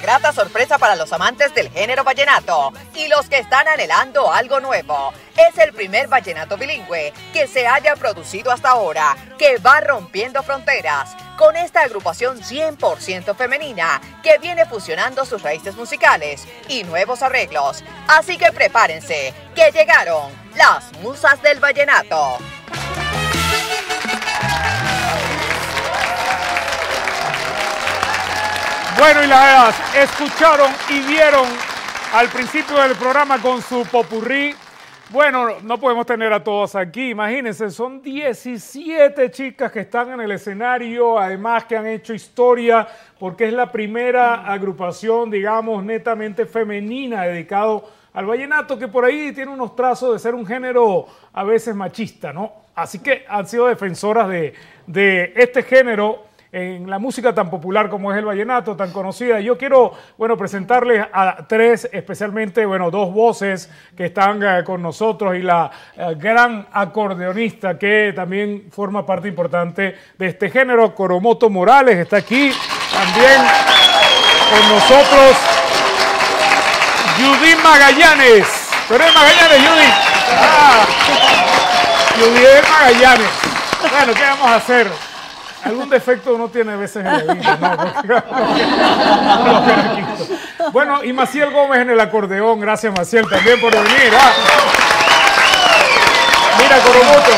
grata sorpresa para los amantes del género vallenato y los que están anhelando algo nuevo. Es el primer vallenato bilingüe que se haya producido hasta ahora, que va rompiendo fronteras con esta agrupación 100% femenina que viene fusionando sus raíces musicales y nuevos arreglos. Así que prepárense, que llegaron las musas del vallenato. Bueno, y las escucharon y vieron al principio del programa con su popurrí. Bueno, no podemos tener a todos aquí, imagínense, son 17 chicas que están en el escenario, además que han hecho historia, porque es la primera agrupación, digamos, netamente femenina dedicado al vallenato, que por ahí tiene unos trazos de ser un género a veces machista, ¿no? Así que han sido defensoras de, de este género en la música tan popular como es el vallenato, tan conocida. Yo quiero, bueno, presentarles a tres, especialmente, bueno, dos voces que están eh, con nosotros y la eh, gran acordeonista que también forma parte importante de este género, Coromoto Morales, está aquí también con nosotros. Judith Magallanes. ¿Tú eres Magallanes, Judith? Ah. Judith Magallanes. Bueno, ¿qué vamos a hacer? Algún defecto uno tiene a veces en la vida, ¿no? bueno, y Maciel Gómez en el acordeón. Gracias, Maciel, también por venir. ¿ah? Mira, Coromoto,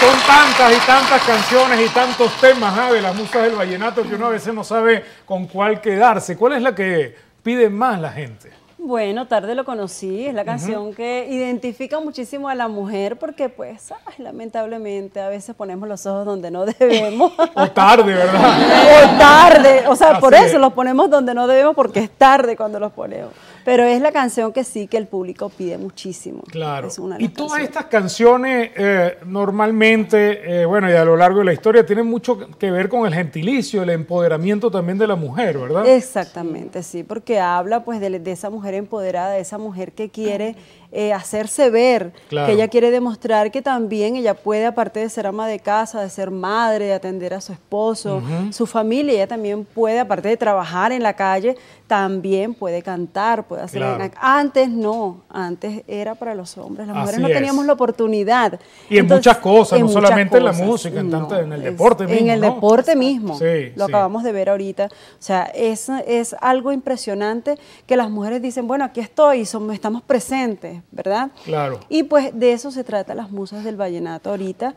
son tantas y tantas canciones y tantos temas ¿ah? de las musas del vallenato que uno a veces no sabe con cuál quedarse. ¿Cuál es la que pide más la gente? Bueno, tarde lo conocí, es la canción que identifica muchísimo a la mujer porque pues, lamentablemente a veces ponemos los ojos donde no debemos. o tarde, ¿verdad? o tarde, o sea, por eso los ponemos donde no debemos porque es tarde cuando los ponemos. Pero es la canción que sí que el público pide muchísimo. Claro. y todas estas canciones eh, normalmente, eh, bueno, y a lo largo de la historia, tienen mucho que ver con el gentilicio, el empoderamiento también de la mujer, ¿verdad? Exactamente, sí, porque habla pues de, de esa mujer empoderada, de esa mujer que quiere eh, hacerse ver, que ella quiere demostrar que también ella puede, aparte de ser ama de casa, de ser madre, de atender a su esposo, su familia, ella también puede, aparte de trabajar en la calle, también puede cantar, puede hacer... Antes no, antes era para los hombres, las mujeres no teníamos la oportunidad. Y en muchas cosas, no solamente en la música, en, tanto, en el deporte mismo. En el deporte mismo, lo acabamos de ver ahorita. O sea, es, es algo impresionante que las mujeres dicen, bueno, aquí estoy, somos, estamos presentes ¿verdad? Claro. Y pues de eso se trata las musas del vallenato ahorita.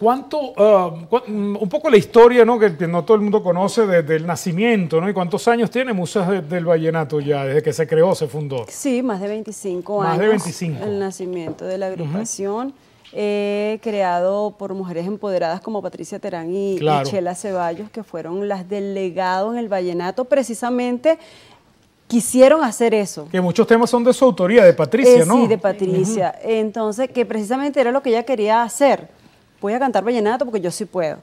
¿Cuánto, ah, mm, un poco la historia, ¿no? que no todo el mundo conoce desde el nacimiento, ¿no? ¿Y cuántos años tiene Musas del Vallenato ya, desde que se creó, se fundó? Sí, más de 25 años. Más de 25. El nacimiento de la agrupación, creado por mujeres empoderadas como Patricia Terán y, y Chela Ceballos, que fueron las delegados en el Vallenato, precisamente quisieron hacer eso. Que muchos temas son de su autoría, de Patricia, eh, ¿no? Sí, de Patricia. Entonces, que precisamente era lo que ella quería hacer. Voy a cantar vallenato porque yo sí puedo.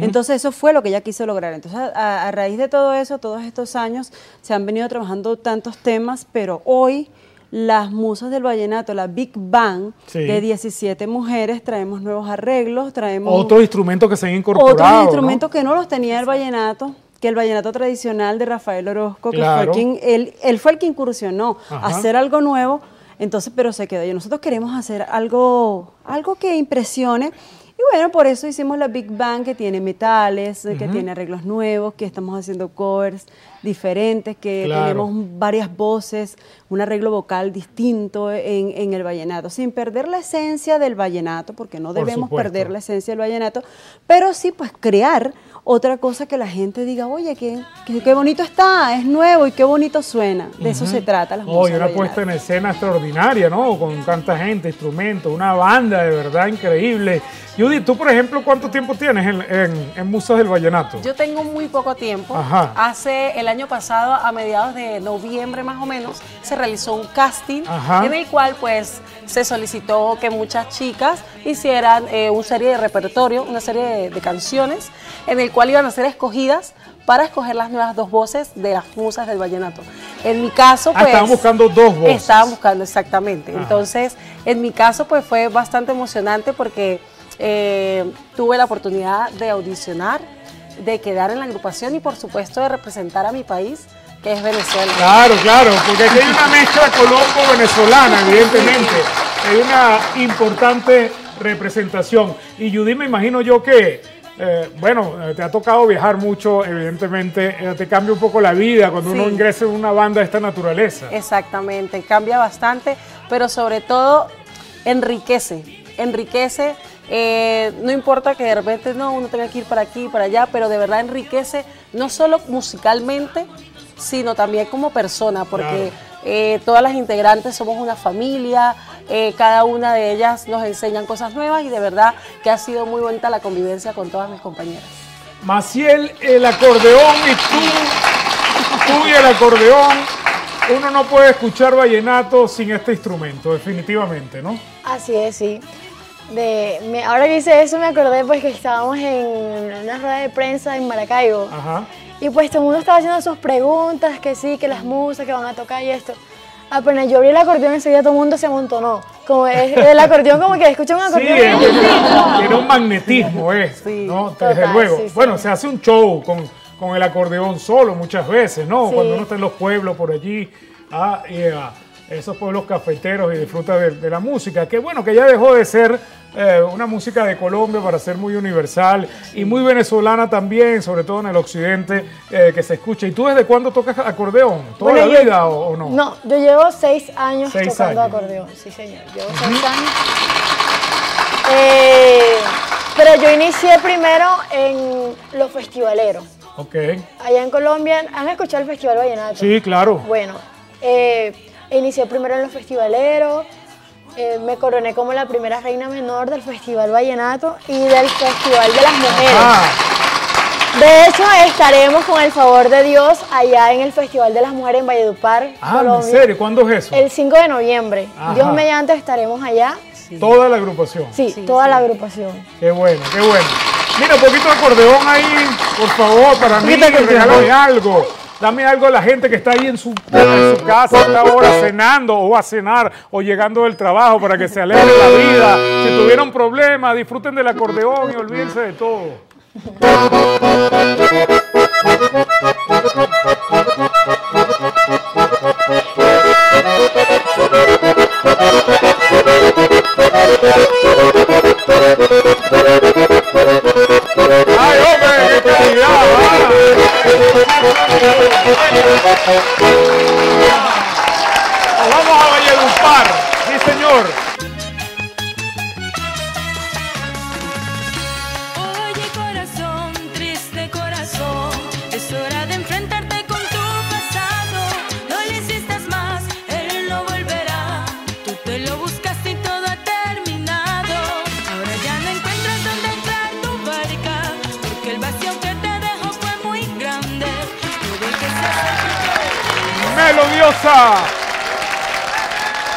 Entonces, eso fue lo que ella quiso lograr. Entonces, a, raíz de todo eso, todos estos años, se han venido trabajando tantos temas, pero hoy las musas del vallenato, la Big Bang de 17 mujeres, traemos nuevos arreglos, traemos... Otros instrumentos que se han incorporado. Otros instrumentos que no los tenía el vallenato, que el vallenato tradicional de Rafael Orozco, que fue quien, él, él fue el que incursionó a hacer algo nuevo, entonces, pero se quedó. Y nosotros queremos hacer algo, algo que impresione. Y bueno, por eso hicimos la Big Bang, que tiene metales, que tiene arreglos nuevos, que estamos haciendo covers diferentes, que tenemos varias voces, un arreglo vocal distinto en, en, el vallenato, sin perder la esencia del vallenato, porque no debemos perder la esencia del vallenato, pero sí pues crear otra cosa que la gente diga, oye, qué, qué, bonito está, es nuevo y qué bonito suena. De eso se trata. Las Oye, una puesta en escena extraordinaria, ¿no? Con tanta gente, instrumentos, una banda de verdad increíble. Judy, tú, por ejemplo, ¿cuánto tiempo tienes en, en, Musas del Vallenato? Yo tengo muy poco tiempo. Hace el año pasado, a mediados de noviembre más o menos, se realizó un casting en el cual pues se solicitó que muchas chicas hicieran eh, una serie de repertorio, una serie de, de canciones en el cual iban a ser escogidas para escoger las nuevas dos voces de las musas del vallenato. En mi caso, ah, pues... estaban buscando dos voces. Estaban buscando, exactamente. Entonces, en mi caso, pues fue bastante emocionante porque eh, tuve la oportunidad de audicionar, de quedar en la agrupación y, por supuesto, de representar a mi país que es Venezuela. Claro, claro, porque aquí hay una mezcla colombo-venezolana, evidentemente. Hay una importante representación. Y Judy, me imagino yo que, eh, bueno, eh, te ha tocado viajar mucho, evidentemente, eh, te cambia un poco la vida cuando uno ingresa en una banda de esta naturaleza. Exactamente, cambia bastante, pero sobre todo enriquece, enriquece. No importa que de repente no, uno tenga que ir para aquí, para allá, pero de verdad enriquece no solo musicalmente, sino también como persona, porque eh, todas las integrantes somos una familia, eh, cada una de ellas nos enseñan cosas nuevas y de verdad que ha sido muy bonita la convivencia con todas mis compañeras. Maciel, el acordeón y tú, tú y el acordeón, uno no puede escuchar vallenato sin este instrumento, definitivamente, ¿no? Así es, sí. De, ahora que hice eso me acordé pues que estábamos en una rueda de prensa en Maracaibo. Ajá. Y pues todo el mundo estaba haciendo sus preguntas, que sí, que las musas que van a tocar y esto. Apenas yo abrí el acordeón enseguida todo el mundo se amontonó. Como es, el acordeón como que escucha un acordeón. Sí, tiene un magnetismo, ¿eh? Sí, ¿no? Desde luego. bueno, se hace un show con, con, el acordeón solo muchas veces, ¿no? Cuando uno está en los pueblos por allí. Ah, y, ah, esos pueblos cafeteros y disfruta de, la música, que bueno, que ya dejó de ser eh, una música de Colombia para ser muy universal y muy venezolana también, sobre todo en el occidente, eh, que se escucha. ¿Y tú desde cuándo tocas acordeón? ¿Toda la vida o, no? No, yo llevo seis años tocando acordeón, sí señor, llevo seis años. Eh, pero yo inicié primero en los festivaleros. Ok. Allá en Colombia, ¿han escuchado el Festival Vallenato? Sí, claro. Bueno, eh, Inicié primero en los festivaleros, eh, me coroné como la primera reina menor del Festival Vallenato y del Festival de las Mujeres. Ah. De hecho, estaremos con el favor de Dios allá en el Festival de las Mujeres en Valledupar. Ah, ¿en serio? ¿Cuándo es eso? El 5 de noviembre. Dios mediante estaremos allá. ¿Toda la agrupación? Sí, toda la agrupación. Qué bueno, qué bueno. Mira, un poquito de acordeón ahí, por favor, para mí, regálame algo. Dame algo a la gente que está ahí en su, casa, está ahora cenando o a cenar o llegando del trabajo para que se alegre la vida. Si tuvieron problemas, disfruten del acordeón y olvídense de todo. ¡Ay, vamos a Valledupar, sí señor.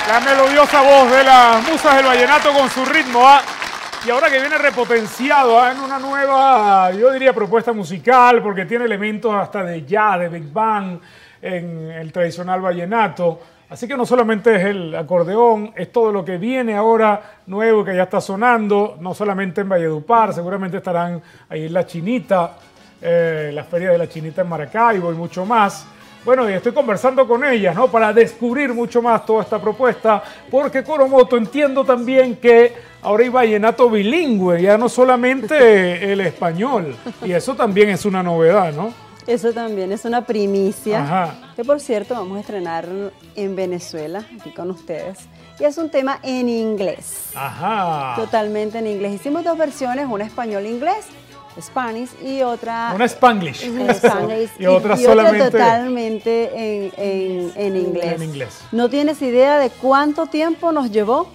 La melodiosa voz de las musas del vallenato con su ritmo. ¿ah? Y ahora que viene repotenciado ¿ah? en una nueva, yo diría, propuesta musical, porque tiene elementos hasta de jazz, de Big Bang, en el tradicional vallenato. Así que no solamente es el acordeón, es todo lo que viene ahora nuevo que ya está sonando, no solamente en Valledupar, seguramente estarán ahí en La Chinita, eh, la Feria de la Chinita en Maracaibo y mucho más. Bueno, y estoy conversando con ellas, ¿no? Para descubrir mucho más toda esta propuesta, porque Coromoto entiendo también que ahora hay vallenato bilingüe, ya no solamente el español, y eso también es una novedad, ¿no? Eso también es una primicia, Ajá. que por cierto vamos a estrenar en Venezuela, aquí con ustedes. Y es un tema en inglés. Ajá. Totalmente en inglés. Hicimos dos versiones, una español-inglés Spanish y otra... Una Spanglish. y otra solamente... totalmente en, en, inglés. En inglés. No tienes idea de cuánto tiempo nos llevó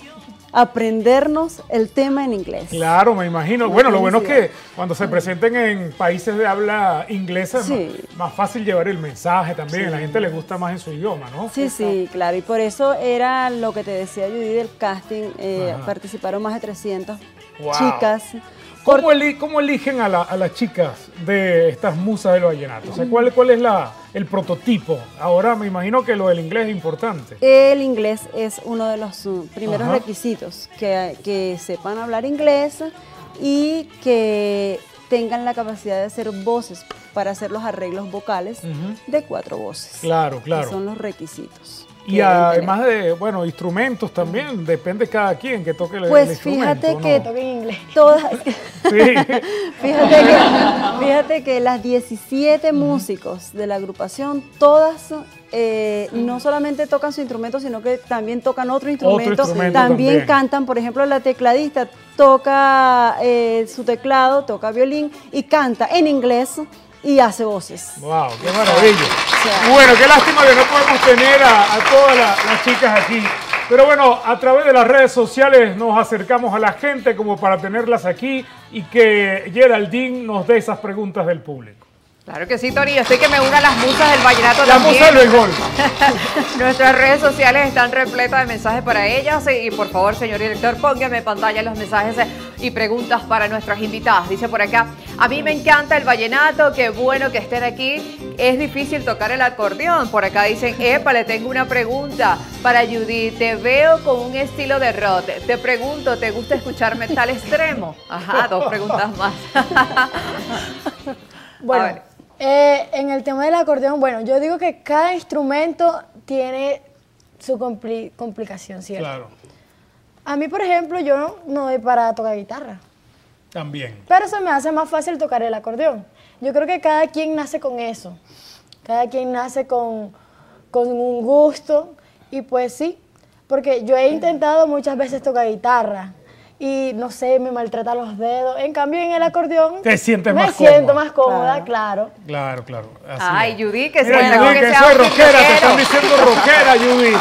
aprendernos el tema en inglés. Claro, me imagino. bueno, lo bueno es que cuando se presenten en países de habla inglesa es más, fácil llevar el mensaje también. A la gente le gusta más en su idioma, ¿no? Sí, sí, claro. Y por eso era lo que te decía Judy del casting. Eh, participaron más de 300 chicas ¿Cómo, eligen a, las chicas de estas musas del vallenato? O sea, ¿cuál, cuál es la, el prototipo? Ahora me imagino que lo del inglés es importante. El inglés es uno de los uh, primeros requisitos, que, que sepan hablar inglés y que tengan la capacidad de hacer voces para hacer los arreglos vocales de cuatro voces. Claro, claro. son los requisitos. Y además de, bueno, instrumentos también, depende cada quien que toque el, pues instrumento. Pues fíjate que toque inglés. Todas, fíjate, que, fíjate que las 17 músicos de la agrupación, todas eh, no solamente tocan su instrumento, sino que también tocan otro instrumento, también, cantan, por ejemplo, la tecladista toca eh, su teclado, toca violín y canta en inglés y hace voces. ¡Wow! ¡Qué maravilla! bueno, qué lástima que no podemos tener a, todas las chicas aquí. Pero bueno, a través de las redes sociales nos acercamos a la gente como para tenerlas aquí y que Geraldine nos dé esas preguntas del público. Claro que sí, Tony. Yo estoy que me una a las musas del vallenato la también. Musa del gol. Nuestras redes sociales están repletas de mensajes para ellas. Y por favor, señor director, póngame en pantalla los mensajes y preguntas para nuestras invitadas. Dice por acá, a mí me encanta el vallenato, qué bueno que estén aquí. Es difícil tocar el acordeón. Por acá dicen, epa, le tengo una pregunta para Judy. Te veo con un estilo de rock. Te pregunto, ¿te gusta escuchar metal extremo? Ajá, dos preguntas más. bueno. Eh, en el tema del acordeón, bueno, yo digo que cada instrumento tiene su complicación, ¿cierto? Claro. A mí, por ejemplo, yo no, doy para tocar guitarra. También. Pero se me hace más fácil tocar el acordeón. Yo creo que cada quien nace con eso. Cada quien nace con, con un gusto. Y pues sí, porque yo he intentado muchas veces tocar guitarra y no sé, me maltrata los dedos. En cambio, en el acordeón. Te sientes me más cómoda. Me siento más cómoda, claro. Claro, claro. Ay, Judy, que Mira, Judy, que, soy rockera, te están diciendo rockera, Judy.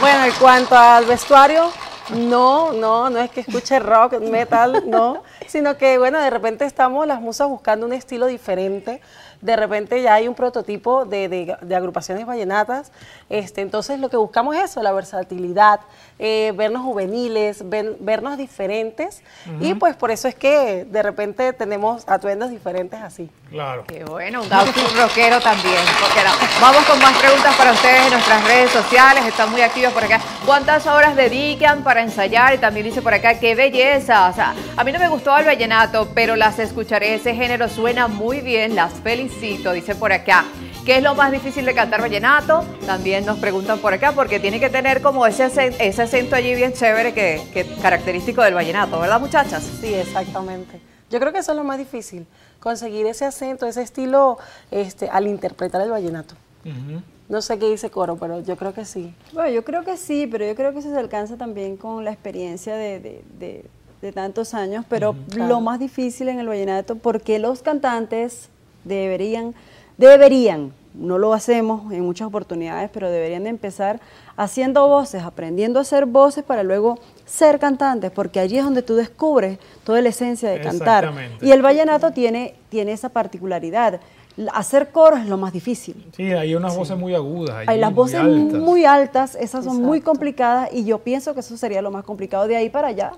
Bueno, en cuanto al vestuario, no, no, no es que escuche rock, metal, no, sino que, bueno, de repente estamos las musas buscando un estilo diferente de repente ya hay un prototipo de, agrupaciones vallenatas. Este, entonces lo que buscamos es eso, la versatilidad, eh, vernos juveniles, vernos diferentes y pues por eso es que de repente tenemos atuendos diferentes así. Claro. Qué bueno, un rockero también. Vamos con más preguntas para ustedes en nuestras redes sociales, están muy activos por acá. ¿Cuántas horas dedican para ensayar? Y también dice por acá, qué belleza. O sea, a mí no me gustó el vallenato, pero las escucharé, ese género suena muy bien, las felicito, dice por acá. ¿Qué es lo más difícil de cantar vallenato? También nos preguntan por acá, porque tiene que tener como ese acento, ese acento allí bien chévere que, que característico del vallenato, ¿verdad muchachas? Sí, exactamente. Yo creo que eso es lo más difícil, conseguir ese acento, ese estilo este, al interpretar el vallenato. No sé qué dice Coro, pero yo creo que sí. Bueno, yo creo que sí, pero yo creo que eso se alcanza también con la experiencia de, tantos años, pero lo más difícil en el vallenato, porque los cantantes deberían deberían, no lo hacemos en muchas oportunidades, pero deberían de empezar haciendo voces, aprendiendo a hacer voces para luego ser cantantes, porque allí es donde tú descubres toda la esencia de cantar. Y el vallenato tiene, tiene esa particularidad. Hacer coros es lo más difícil. Sí, hay unas voces muy agudas. hay las voces muy altas, esas son muy complicadas y yo pienso que eso sería lo más complicado de ahí para allá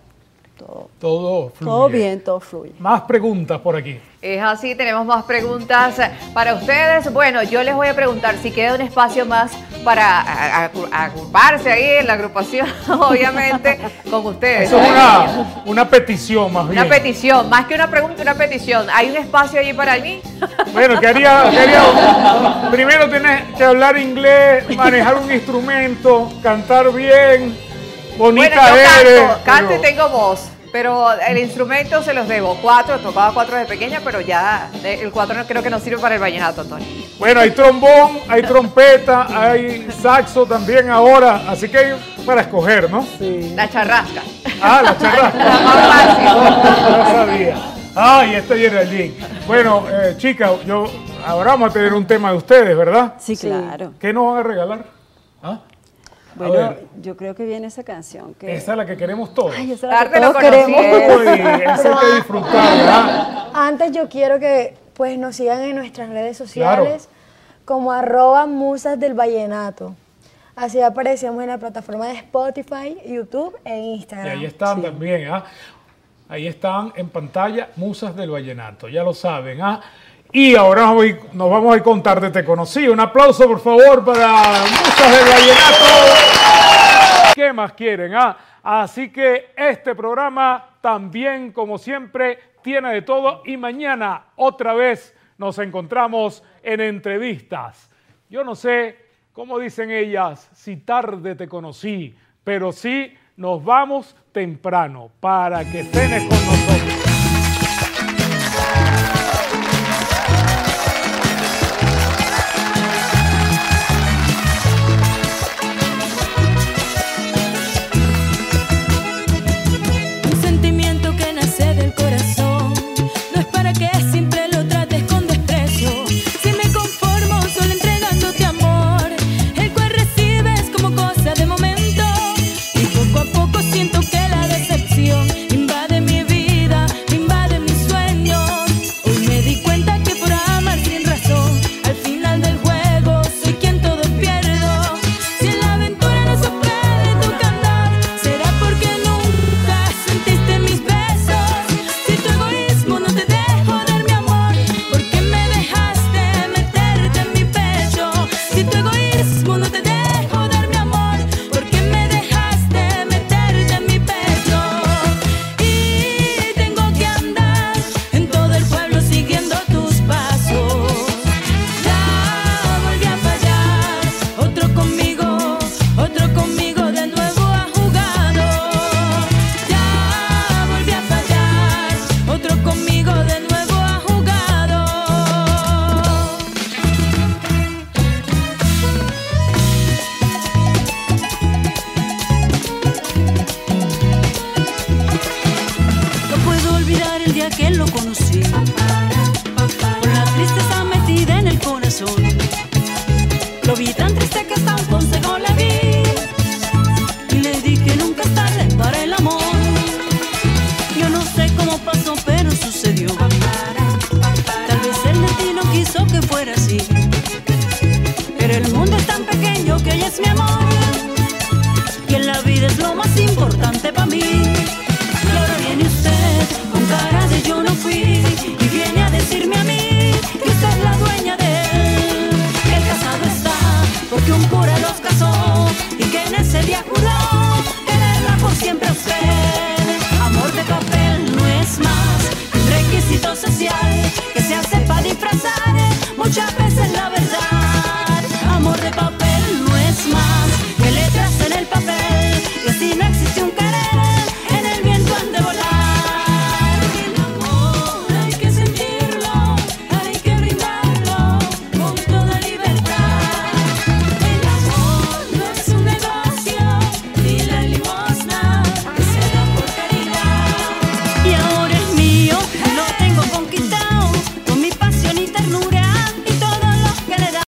todo, fluye. Todo bien, todo fluye. Más preguntas por aquí. Es así, tenemos más preguntas para ustedes. Bueno, yo les voy a preguntar si queda un espacio más para agruparse ahí en la agrupación, obviamente, con ustedes. Eso es una, una, petición más bien. Una petición, más que una pregunta, una petición. ¿Hay un espacio allí para mí? Bueno, quería, quería primero tienes que hablar inglés, manejar un instrumento, cantar bien Bonita bueno, yo canto, y tengo voz. Pero el instrumento se los debo. Cuatro, tocaba cuatro de pequeña, pero ya eh, el cuatro creo que no sirve para el vallenato, Tony. Bueno, hay trombón, hay trompeta, hay saxo también ahora, así que hay para escoger, ¿no? Sí. La charrasca. Ah, la charrasca. la más fácil. No sabía. Ah, y este viene allí. Bueno, eh, chicas, yo, ahora vamos a tener un tema de ustedes, ¿verdad? Sí, claro. ¿Qué nos van a regalar? ¿Ah? Bueno, yo creo que viene esa canción. Que... Esa es la que queremos todos. Ay, esa es la que todos queremos. esa hay que disfrutar, Antes yo quiero que pues nos sigan en nuestras redes sociales como arroba musas del vallenato. Así aparecemos en la plataforma de Spotify, YouTube e Instagram. Y ahí están también, ¿ah? Ahí están en pantalla Musas del Vallenato, ya lo saben, ¿ah? Y ahora nos vamos a contar de Te Conocí. Un aplauso, por favor, para Musas del Vallenato. ¿Qué más quieren? Ah? Así que este programa también, como siempre, tiene de todo y mañana otra vez nos encontramos en entrevistas. Yo no sé, cómo dicen ellas, si tarde te conocí, pero sí nos vamos temprano para que cenes con nosotros. Un cura los casó y que en ese día